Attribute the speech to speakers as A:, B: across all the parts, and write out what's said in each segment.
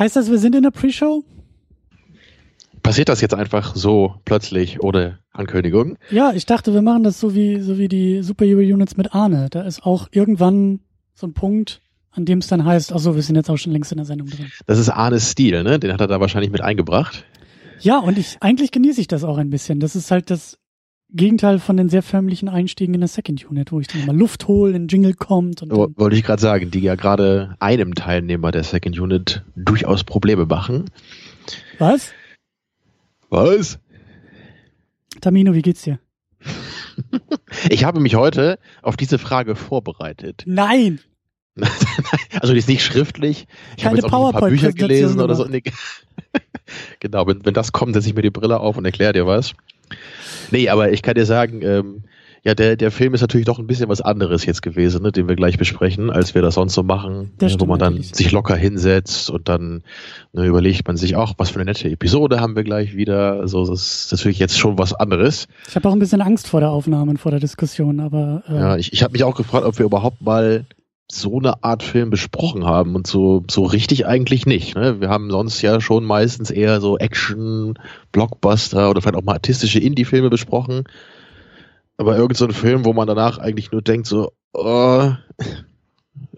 A: Heißt das, wir sind in der Pre-Show?
B: Passiert das jetzt einfach so plötzlich ohne Ankündigung?
A: Ja, ich dachte, wir machen das so wie, so wie die Superhero-Units mit Arne. Da ist auch irgendwann so ein Punkt, an dem es dann heißt, ach so, wir sind jetzt auch schon längst in der Sendung drin.
B: Das ist Arnes Stil, ne? Den hat er da wahrscheinlich mit eingebracht.
A: Ja, und ich, eigentlich genieße ich das auch ein bisschen. Das ist halt das Gegenteil von den sehr förmlichen Einstiegen in der Second Unit, wo ich dann mal Luft hole, ein Jingle kommt. Und
B: Wo- Wollte ich gerade sagen, die ja gerade einem Teilnehmer der Second Unit durchaus Probleme machen.
A: was?
B: Was?
A: Tamino, wie geht's dir?
B: Ich habe mich heute auf diese Frage vorbereitet.
A: Nein!
B: Also die ist nicht schriftlich. Ich
A: Keine
B: habe jetzt auch ein paar Bücher gelesen oder so. Genau, wenn, wenn das kommt, setze ich mir die Brille auf und erkläre dir was. Nee, aber ich kann dir sagen, ähm, ja, der, der Film ist natürlich doch ein bisschen was anderes jetzt gewesen, ne, den wir gleich besprechen, als wir das sonst so machen, ne, wo man dann
A: natürlich.
B: sich locker hinsetzt und dann ne, überlegt man sich auch, was für eine nette Episode haben wir gleich wieder. Also das ist natürlich jetzt schon was anderes.
A: Ich habe auch ein bisschen Angst vor der Aufnahme und vor der Diskussion, aber äh,
B: Ja, ich, ich habe mich auch gefragt, ob wir überhaupt mal so eine Art Film besprochen haben und so so richtig eigentlich nicht. Ne? Wir haben sonst ja schon meistens eher so Action, Blockbuster oder vielleicht auch mal artistische Indie-Filme besprochen. Aber irgend so ein Film, wo man danach eigentlich nur denkt, so, oh,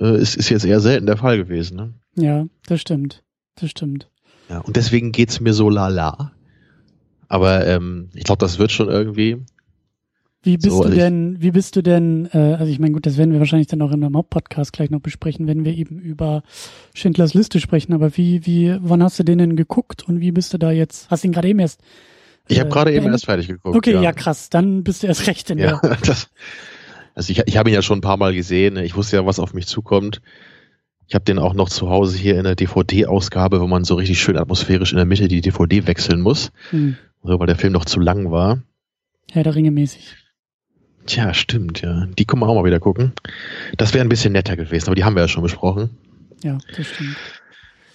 B: äh, ist, ist jetzt eher selten der Fall gewesen. Ne?
A: ja, das stimmt. Das stimmt.
B: Ja, und deswegen geht's mir so lala. Aber ähm, ich glaube, das wird schon irgendwie.
A: Wie bist
B: So,
A: du denn, wie bist du denn, äh, also ich meine, gut, das werden wir wahrscheinlich dann auch in einem Hauptpodcast gleich noch besprechen, wenn wir eben über Schindlers Liste sprechen, aber wie, wie, wann hast du den denn geguckt und wie bist du da jetzt, hast du ihn gerade eben erst
B: Ich habe
A: Äh,
B: gerade eben erst fertig geguckt.
A: Okay, ja. krass, dann bist du erst recht in
B: Ja,
A: der,
B: das, also ich, ich habe ihn ja schon ein paar Mal gesehen. Ich wusste ja, was auf mich zukommt. Ich habe den auch noch zu Hause hier in der DVD-Ausgabe, wo man so richtig schön atmosphärisch in der Mitte die DVD wechseln muss,
A: hm,
B: so, weil der Film noch zu lang war.
A: Herr der Ringe mäßig.
B: Tja, stimmt, ja. Die können wir auch mal wieder gucken. Das wäre ein bisschen netter gewesen, aber die haben wir ja schon besprochen.
A: Ja, das stimmt.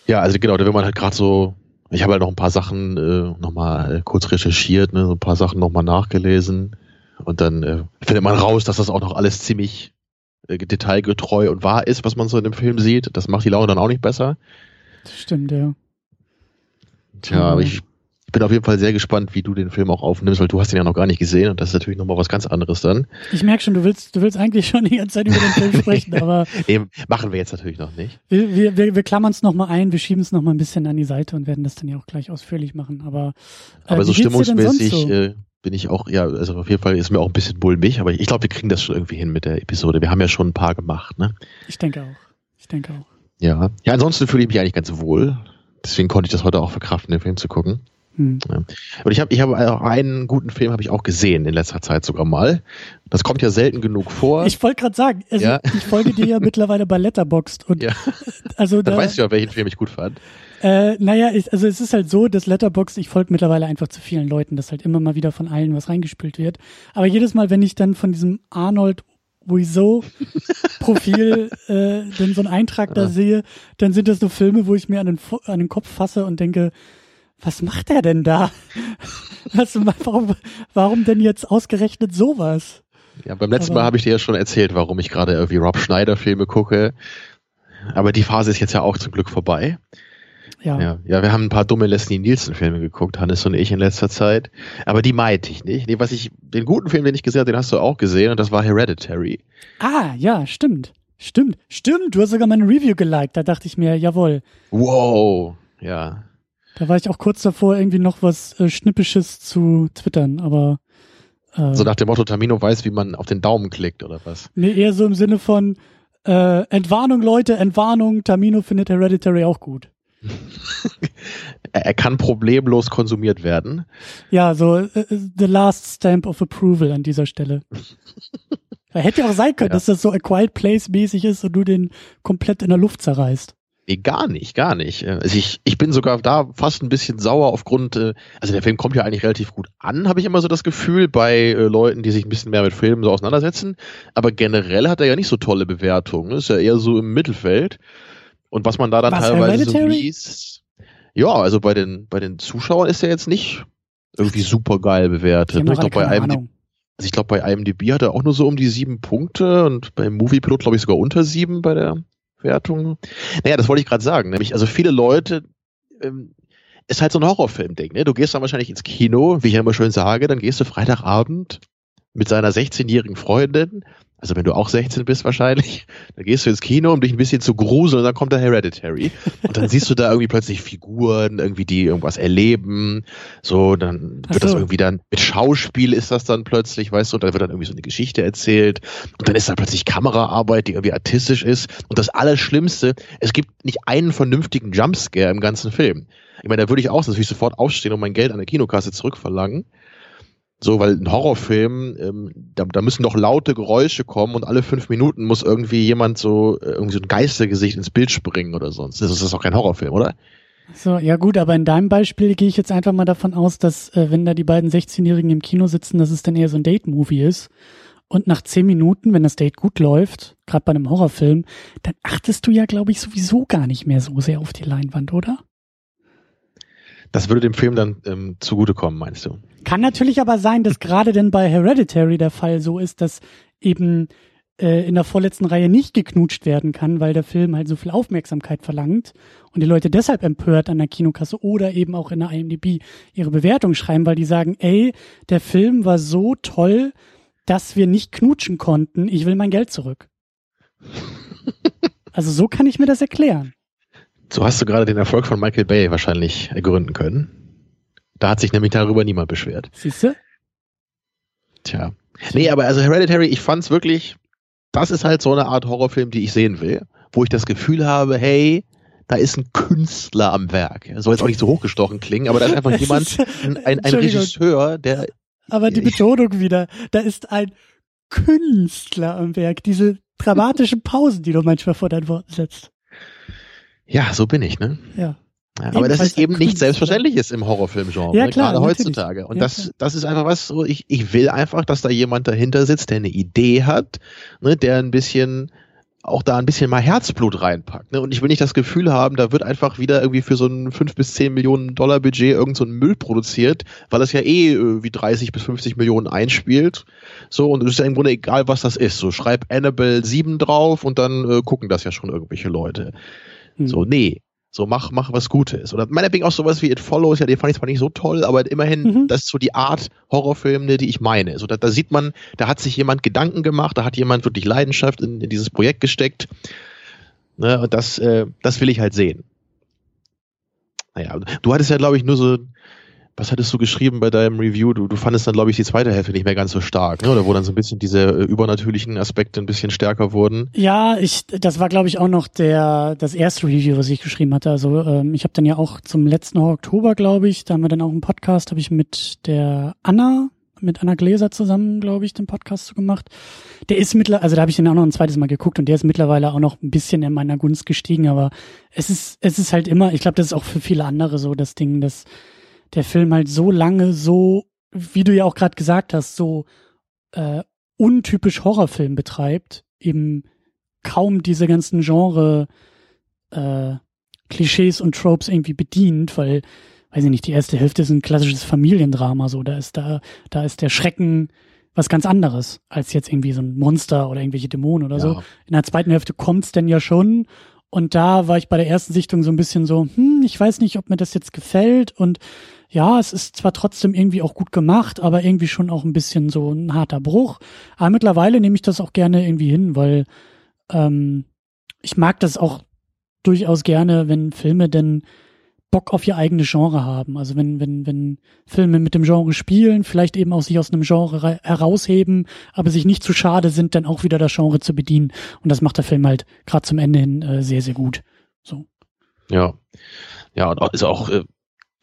B: Ja, also genau, da will man halt gerade so, ich habe halt noch ein paar Sachen äh, nochmal äh, kurz recherchiert, ne, so ein paar Sachen nochmal nachgelesen und dann äh, findet man raus, dass das auch noch alles ziemlich äh, detailgetreu und wahr ist, was man so in dem Film sieht. Das macht die Laune dann auch nicht besser.
A: Das stimmt, ja.
B: Tja, aber ich bin auf jeden Fall sehr gespannt, wie du den Film auch aufnimmst, weil du hast ihn ja noch gar nicht gesehen und das ist natürlich nochmal was ganz anderes dann.
A: Ich merke schon, du willst, du willst eigentlich schon die ganze Zeit über den Film sprechen, aber
B: Nee, machen wir jetzt natürlich noch nicht.
A: wir, wir, wir, wir klammern es nochmal ein, wir schieben es nochmal ein bisschen an die Seite und werden das dann ja auch gleich ausführlich machen, aber, äh,
B: Aber so stimmungsmäßig
A: so?
B: äh, bin ich auch, ja, also auf jeden Fall ist mir auch ein bisschen mulmig, aber ich glaube, wir kriegen das schon irgendwie hin mit der Episode. Wir haben ja schon ein paar gemacht, ne?
A: Ich denke auch. Ich denke auch.
B: Ja. Ja, ansonsten fühle ich mich eigentlich ganz wohl. Deswegen konnte ich das heute auch verkraften, den Film zu gucken.
A: Hm.
B: Und ich habe ich hab auch einen guten Film habe ich auch gesehen in letzter Zeit sogar mal. Das kommt ja selten genug vor.
A: Ich wollte gerade sagen, also
B: Ja.
A: ich folge dir ja mittlerweile bei Letterboxd und
B: ja,
A: also
B: dann
A: da,
B: weißt du ja, welchen Film ich gut fand.
A: äh, naja, ich, also es ist halt so, dass Letterboxd, ich folge mittlerweile einfach zu vielen Leuten, dass halt immer mal wieder von allen was reingespült wird. Aber jedes Mal, wenn ich dann von diesem Arnold Wieso Profil äh, dann so einen Eintrag da sehe, dann sind das so Filme, wo ich mir an den, an den Kopf fasse und denke, was macht er denn da? Was, warum, warum denn jetzt ausgerechnet sowas?
B: Ja, beim letzten
A: Aber-
B: Mal habe ich dir ja schon erzählt, warum ich gerade irgendwie Rob Schneider Filme gucke. Aber die Phase ist jetzt ja auch zum Glück vorbei.
A: Ja,
B: Ja, ja, wir haben ein paar dumme Leslie Nielsen Filme geguckt, Hannes und ich in letzter Zeit. Aber die meinte ich nicht. Nee, was ich, den guten Film, den ich gesehen habe, den hast du auch gesehen und das war Hereditary.
A: Ah, ja, stimmt. Stimmt, stimmt. Du hast sogar meine Review geliked. Da dachte ich mir, jawohl.
B: Wow. Ja.
A: Da war ich auch kurz davor, irgendwie noch was äh, Schnippisches zu twittern, aber äh,
B: So nach dem Motto, Tamino weiß, wie man auf den Daumen klickt oder was.
A: nee, eher so im Sinne von äh, Entwarnung, Leute, Entwarnung, Tamino findet Hereditary auch gut.
B: Er, kann problemlos konsumiert werden.
A: Ja, so äh, the last stamp of approval an dieser Stelle. Hätte ja auch sein können,
B: Ja.
A: dass das so a quiet place mäßig ist und du den komplett in der Luft zerreißt.
B: Nee, gar nicht, gar nicht. Äh, Also ich, ich bin sogar da fast ein bisschen sauer aufgrund, äh, also der Film kommt ja eigentlich relativ gut an, habe ich immer so das Gefühl, bei äh, Leuten, die sich ein bisschen mehr mit Filmen so auseinandersetzen. Aber generell hat er ja nicht so tolle Bewertungen. Ist ja eher so im Mittelfeld. Und was man da dann
A: Was,
B: teilweise so liest. Ja, also bei den, bei den Zuschauern ist er jetzt nicht irgendwie super geil bewertet.
A: haben
B: ne? Ich glaube, bei IMDb, also ich glaube, bei IMDb hat er auch nur so um die sieben Punkte und beim Moviepilot glaube ich sogar unter sieben bei der Wertung. Naja, das wollte ich gerade sagen. Nämlich, also viele Leute, ähm, ist halt so ein Horrorfilm-Ding. Ne? Du gehst dann wahrscheinlich ins Kino, wie ich ja immer schön sage, dann gehst du Freitagabend mit seiner 16-jährigen Freundin, also wenn du auch 16 bist wahrscheinlich, dann gehst du ins Kino, um dich ein bisschen zu gruseln und dann kommt da Hereditary und dann siehst du da irgendwie plötzlich Figuren, irgendwie die irgendwas erleben, so, dann wird so. das irgendwie dann, mit Schauspiel ist das dann plötzlich, weißt du, und dann wird dann irgendwie so eine Geschichte erzählt und dann ist da plötzlich Kameraarbeit, die irgendwie artistisch ist und das Allerschlimmste, es gibt nicht einen vernünftigen Jumpscare im ganzen Film. Ich meine, da würde ich auch natürlich sofort aufstehen und mein Geld an der Kinokasse zurückverlangen. So, weil ein Horrorfilm, ähm, da, da müssen doch laute Geräusche kommen und alle fünf Minuten muss irgendwie jemand so, äh, irgendwie so ein Geistergesicht ins Bild springen oder sonst. Das ist, das doch kein Horrorfilm, oder?
A: So, ja gut, aber in deinem Beispiel gehe ich jetzt einfach mal davon aus, dass äh, wenn da die beiden 16-Jährigen im Kino sitzen, dass es dann eher so ein Date-Movie ist. Und nach zehn Minuten, wenn das Date gut läuft, gerade bei einem Horrorfilm, dann achtest du ja, glaube ich, sowieso gar nicht mehr so sehr auf die Leinwand, oder?
B: Das würde dem Film dann ähm, zugutekommen, meinst du?
A: Kann natürlich aber sein, dass gerade denn bei Hereditary der Fall so ist, dass eben äh, in der vorletzten Reihe nicht geknutscht werden kann, weil der Film halt so viel Aufmerksamkeit verlangt und die Leute deshalb empört an der Kinokasse oder eben auch in der IMDb ihre Bewertung schreiben, weil die sagen, ey, der Film war so toll, dass wir nicht knutschen konnten, ich will mein Geld zurück. also so kann ich mir das erklären.
B: So hast du gerade den Erfolg von Michael Bay wahrscheinlich ergründen können. Da hat sich nämlich darüber niemand beschwert.
A: Siehst du?
B: Tja. Nee, aber also Hereditary, ich fand's wirklich, das ist halt so eine Art Horrorfilm, die ich sehen will, wo ich das Gefühl habe, hey, da ist ein Künstler am Werk. Soll jetzt auch nicht so hochgestochen klingen, aber da ist einfach es jemand, ist, ein, ein, ein Regisseur, der.
A: Aber die Betonung wieder, da ist ein Künstler am Werk. Diese dramatischen Pausen, die du manchmal vor deinen Worten setzt.
B: Ja, so bin ich, ne?
A: Ja.
B: Ja, aber das ist eben nicht selbstverständliches im Horrorfilmgenre,
A: ja, klar,
B: gerade heutzutage. Und ja, das, das ist einfach was, so ich, ich will einfach, dass da jemand dahinter sitzt, der eine Idee hat, ne, der ein bisschen auch da ein bisschen mal Herzblut reinpackt. Ne? Und ich will nicht das Gefühl haben, da wird einfach wieder irgendwie für so ein 5 bis 10 Millionen Dollar Budget irgend so ein Müll produziert, weil das ja eh wie 30 bis 50 Millionen einspielt. So, und es ist ja im Grunde egal, was das ist. So, schreib Annabelle 7 drauf und dann äh, gucken das ja schon irgendwelche Leute. Hm. So, nee. So, mach, mach was Gutes. Oder meinetwegen auch sowas wie It Follows, ja, den fand ich zwar nicht so toll, aber immerhin, mhm. das ist so die Art Horrorfilm, ne, die ich meine. So, da, da sieht man, da hat sich jemand Gedanken gemacht, da hat jemand wirklich Leidenschaft in, in dieses Projekt gesteckt. Ne, und das, äh, das will ich halt sehen. Naja, du hattest ja, glaube ich, nur so was hattest du geschrieben bei deinem Review? Du, du fandest dann, glaube ich, die zweite Hälfte nicht mehr ganz so stark, ne? oder wo dann so ein bisschen diese äh, übernatürlichen Aspekte ein bisschen stärker wurden.
A: Ja, ich, das war, glaube ich, auch noch der das erste Review, was ich geschrieben hatte. Also ähm, ich habe dann ja auch zum letzten Oktober, glaube ich, da haben wir dann auch einen Podcast, habe ich mit der Anna, mit Anna Gläser zusammen, glaube ich, den Podcast so gemacht. Der ist mittlerweile, also da habe ich den auch noch ein zweites Mal geguckt und der ist mittlerweile auch noch ein bisschen in meiner Gunst gestiegen, aber es ist, es ist halt immer, ich glaube, das ist auch für viele andere so das Ding, dass der Film halt so lange so, wie du ja auch gerade gesagt hast, so äh, untypisch Horrorfilm betreibt, eben kaum diese ganzen Genre äh, Klischees und Tropes irgendwie bedient, weil, weiß ich nicht, die erste Hälfte ist ein klassisches Familiendrama, so, da ist da, da ist der Schrecken was ganz anderes als jetzt irgendwie so ein Monster oder irgendwelche Dämonen oder ja. so. In der zweiten Hälfte kommt's denn ja schon und da war ich bei der ersten Sichtung so ein bisschen so, hm, ich weiß nicht, ob mir das jetzt gefällt und ja, es ist zwar trotzdem irgendwie auch gut gemacht, aber irgendwie schon auch ein bisschen so ein harter Bruch. Aber mittlerweile nehme ich das auch gerne irgendwie hin, weil ähm, ich mag das auch durchaus gerne, wenn Filme denn Bock auf ihr eigenes Genre haben. Also wenn, wenn, wenn Filme mit dem Genre spielen, vielleicht eben auch sich aus einem Genre herausheben, aber sich nicht zu schade sind, dann auch wieder das Genre zu bedienen. Und das macht der Film halt gerade zum Ende hin äh, sehr, sehr gut. So.
B: Ja. Ja, ist auch äh,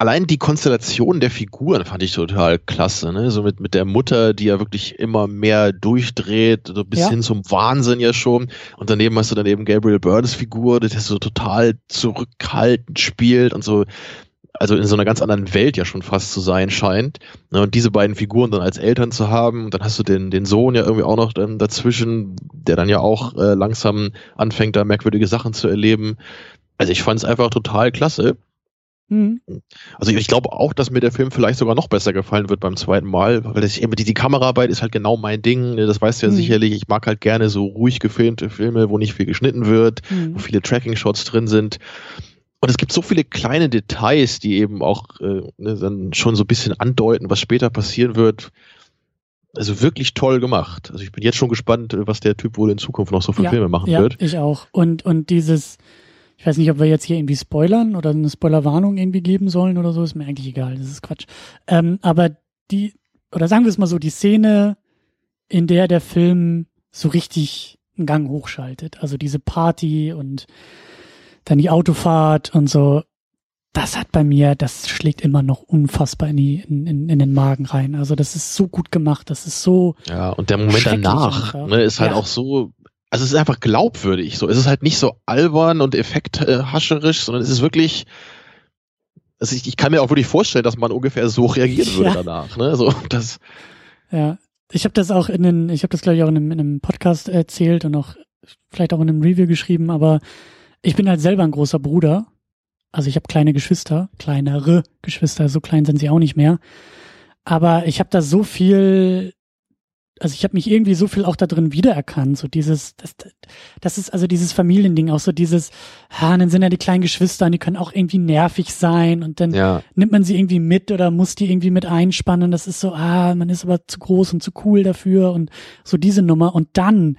B: allein die Konstellation der Figuren fand ich total klasse, ne? So mit, mit der Mutter, die ja wirklich immer mehr durchdreht, so bis ja. hin zum Wahnsinn ja schon. Und daneben hast du dann eben Gabriel Burns Figur, der so total zurückhaltend spielt und so, also in so einer ganz anderen Welt ja schon fast zu sein scheint. Ne? Und diese beiden Figuren dann als Eltern zu haben, und dann hast du den, den Sohn ja irgendwie auch noch ähm, dazwischen, der dann ja auch äh, langsam anfängt, da merkwürdige Sachen zu erleben. Also ich fand es einfach total klasse. Mhm. Also ich glaube auch, dass mir der Film vielleicht sogar noch besser gefallen wird beim zweiten Mal, weil ich eben die, die Kameraarbeit ist halt genau mein Ding. Das weißt du ja mhm. sicherlich. Ich mag halt gerne so ruhig gefilmte Filme, wo nicht viel geschnitten wird, mhm. wo viele Tracking-Shots drin sind. Und es gibt so viele kleine Details, die eben auch äh, ne, dann schon so ein bisschen andeuten, was später passieren wird. Also wirklich toll gemacht. Also ich bin jetzt schon gespannt, was der Typ wohl in Zukunft noch so für
A: ja,
B: Filme machen
A: ja,
B: wird.
A: Ich auch. Und, und dieses, ich weiß nicht, ob wir jetzt hier irgendwie spoilern oder eine Spoilerwarnung irgendwie geben sollen oder so, ist mir eigentlich egal. Das ist Quatsch. Ähm, aber die, oder sagen wir es mal so, die Szene, in der der Film so richtig einen Gang hochschaltet. Also diese Party und dann die Autofahrt und so. Das hat bei mir, das schlägt immer noch unfassbar in, die, in, in, in den Magen rein. Also das ist so gut gemacht, das ist so.
B: Ja, und der Moment danach ne, ist halt ja. auch so, also es ist einfach glaubwürdig. So, es ist halt nicht so albern und effekthascherisch, sondern es ist wirklich, also ich, ich kann mir auch wirklich vorstellen, dass man ungefähr so reagieren würde ja. danach. Ne? So, das,
A: ja, ich habe das auch in den, ich habe das glaube ich auch in einem, in einem Podcast erzählt und auch vielleicht auch in einem Review geschrieben, aber ich bin halt selber ein großer Bruder. Also ich habe kleine Geschwister, kleinere Geschwister, so klein sind sie auch nicht mehr. Aber ich habe da so viel, also ich habe mich irgendwie so viel auch da drin wiedererkannt. So dieses, das, das ist also dieses Familiending, auch so dieses, ha, dann sind ja die kleinen Geschwister und die können auch irgendwie nervig sein und dann ja. nimmt man sie irgendwie mit oder muss die irgendwie mit einspannen. Das ist so, ah, man ist aber zu groß und zu cool dafür und so diese Nummer. Und dann,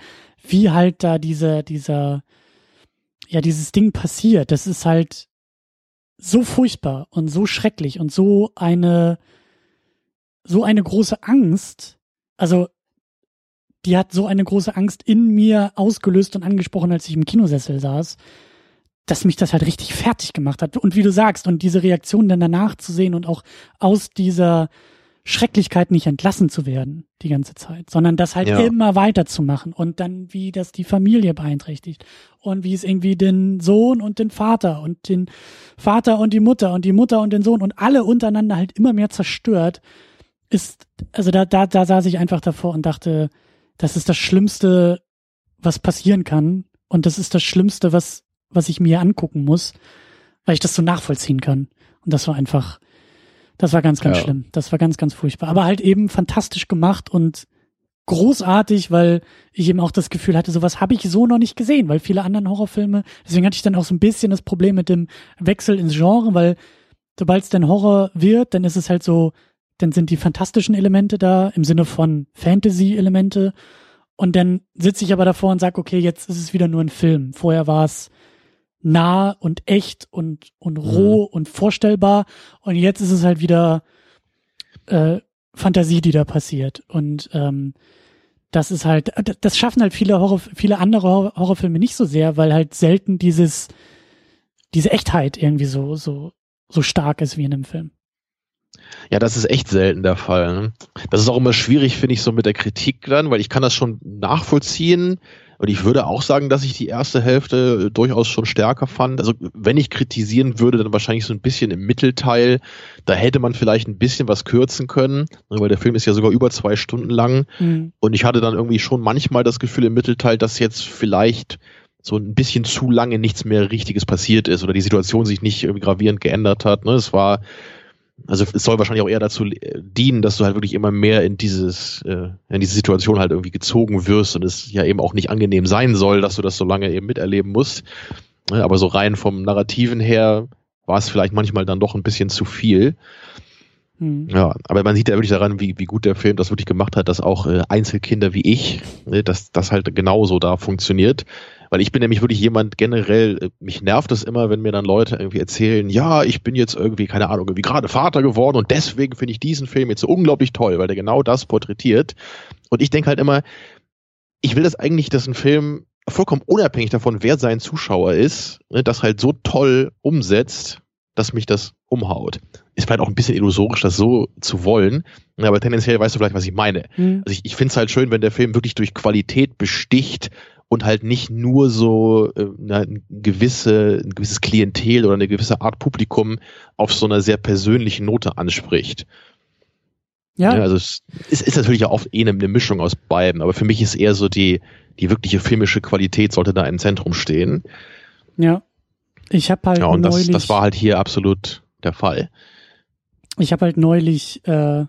A: wie halt da diese, dieser, ja, dieses Ding passiert, das ist halt so furchtbar und so schrecklich und so eine, so eine große Angst. Also, die hat so eine große Angst in mir ausgelöst und angesprochen, als ich im Kinosessel saß, dass mich das halt richtig fertig gemacht hat. Und wie du sagst, und diese Reaktion dann danach zu sehen und auch aus dieser Schrecklichkeit nicht entlassen zu werden die ganze Zeit, sondern das halt ja. immer weiterzumachen und dann wie das die Familie beeinträchtigt und wie es irgendwie den Sohn und den Vater und den Vater und die Mutter und die Mutter und den Sohn und alle untereinander halt immer mehr zerstört, ist, also da, da, da saß ich einfach davor und dachte, das ist das Schlimmste, was passieren kann und das ist das Schlimmste, was, was ich mir angucken muss, weil ich das so nachvollziehen kann. Und das war einfach, das war ganz, ganz ja. schlimm. Das war ganz, ganz furchtbar. Aber halt eben fantastisch gemacht und großartig, weil ich eben auch das Gefühl hatte, sowas habe ich so noch nicht gesehen, weil viele anderen Horrorfilme, deswegen hatte ich dann auch so ein bisschen das Problem mit dem Wechsel ins Genre, weil sobald es dann Horror wird, dann ist es halt so, dann sind die fantastischen Elemente da im Sinne von Fantasy-Elemente und dann sitze ich aber davor und sage, okay, jetzt ist es wieder nur ein Film. Vorher war es nah und echt und, und roh mhm. und vorstellbar. Und jetzt ist es halt wieder äh, Fantasie, die da passiert. Und ähm, das ist halt, das schaffen halt viele Horror, viele andere Horrorfilme nicht so sehr, weil halt selten dieses, diese Echtheit irgendwie so, so, so stark ist wie in einem Film.
B: Ja, das ist echt selten der Fall. Ne? Das ist auch immer schwierig, finde ich, so mit der Kritik dann, weil ich kann das schon nachvollziehen, und ich würde auch sagen, dass ich die erste Hälfte durchaus schon stärker fand. Also wenn ich kritisieren würde, dann wahrscheinlich so ein bisschen im Mittelteil. Da hätte man vielleicht ein bisschen was kürzen können, weil der Film ist ja sogar über zwei Stunden lang. Mhm. Und ich hatte dann irgendwie schon manchmal das Gefühl im Mittelteil, dass jetzt vielleicht so ein bisschen zu lange nichts mehr Richtiges passiert ist oder die Situation sich nicht irgendwie gravierend geändert hat. Ne? Es war also es soll wahrscheinlich auch eher dazu äh, dienen, dass du halt wirklich immer mehr in dieses, äh, in diese Situation halt irgendwie gezogen wirst und es ja eben auch nicht angenehm sein soll, dass du das so lange eben miterleben musst. Aber so rein vom Narrativen her war es vielleicht manchmal dann doch ein bisschen zu viel. Hm. Ja, aber man sieht ja wirklich daran, wie, wie gut der Film das wirklich gemacht hat, dass auch äh, Einzelkinder wie ich, ne, dass das halt genauso da funktioniert. Weil ich bin nämlich wirklich jemand generell, äh, mich nervt es immer, wenn mir dann Leute irgendwie erzählen, ja, ich bin jetzt irgendwie, keine Ahnung, irgendwie gerade Vater geworden und deswegen finde ich diesen Film jetzt so unglaublich toll, weil der genau das porträtiert. Und ich denke halt immer, ich will das eigentlich, dass ein Film vollkommen unabhängig davon, wer sein Zuschauer ist, ne, das halt so toll umsetzt, dass mich das umhaut. Ist vielleicht auch ein bisschen illusorisch, das so zu wollen, aber tendenziell weißt du vielleicht, was ich meine. Mhm. Also ich, ich finde es halt schön, wenn der Film wirklich durch Qualität besticht und halt nicht nur so äh, eine gewisse, ein gewisses Klientel oder eine gewisse Art Publikum auf so einer sehr persönlichen Note anspricht. Ja. ja also es ist, ist natürlich auch oft eh eine, eine Mischung aus beiden, aber für mich ist eher so die, die wirkliche filmische Qualität sollte da im Zentrum stehen.
A: Ja. Ich habe halt
B: ja, und neulich, das, das war halt hier absolut der Fall.
A: Ich habe halt neulich äh,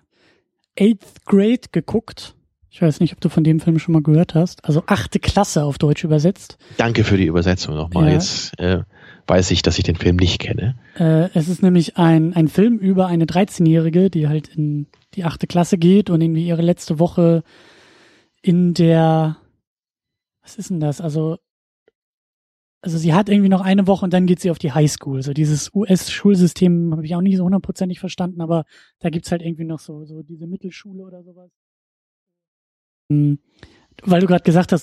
A: Eighth Grade geguckt ich weiß nicht, ob du von dem Film schon mal gehört hast. Also achte Klasse auf Deutsch übersetzt.
B: Danke für die Übersetzung nochmal. Ja. Jetzt äh, weiß ich, dass ich den Film nicht kenne.
A: Äh, es ist nämlich ein, ein Film über eine 13-Jährige, die halt in die achte Klasse geht und irgendwie ihre letzte Woche in der, was ist denn das? Also, also sie hat irgendwie noch eine Woche und dann geht sie auf die Highschool. So dieses US-Schulsystem habe ich auch nicht so hundertprozentig verstanden, aber da gibt's halt irgendwie noch so, so diese Mittelschule oder sowas. Hm, weil du gerade gesagt hast,